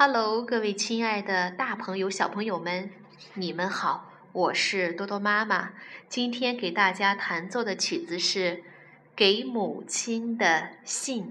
Hello，各位亲爱的大朋友、小朋友们，你们好，我是多多妈妈。今天给大家弹奏的曲子是《给母亲的信》。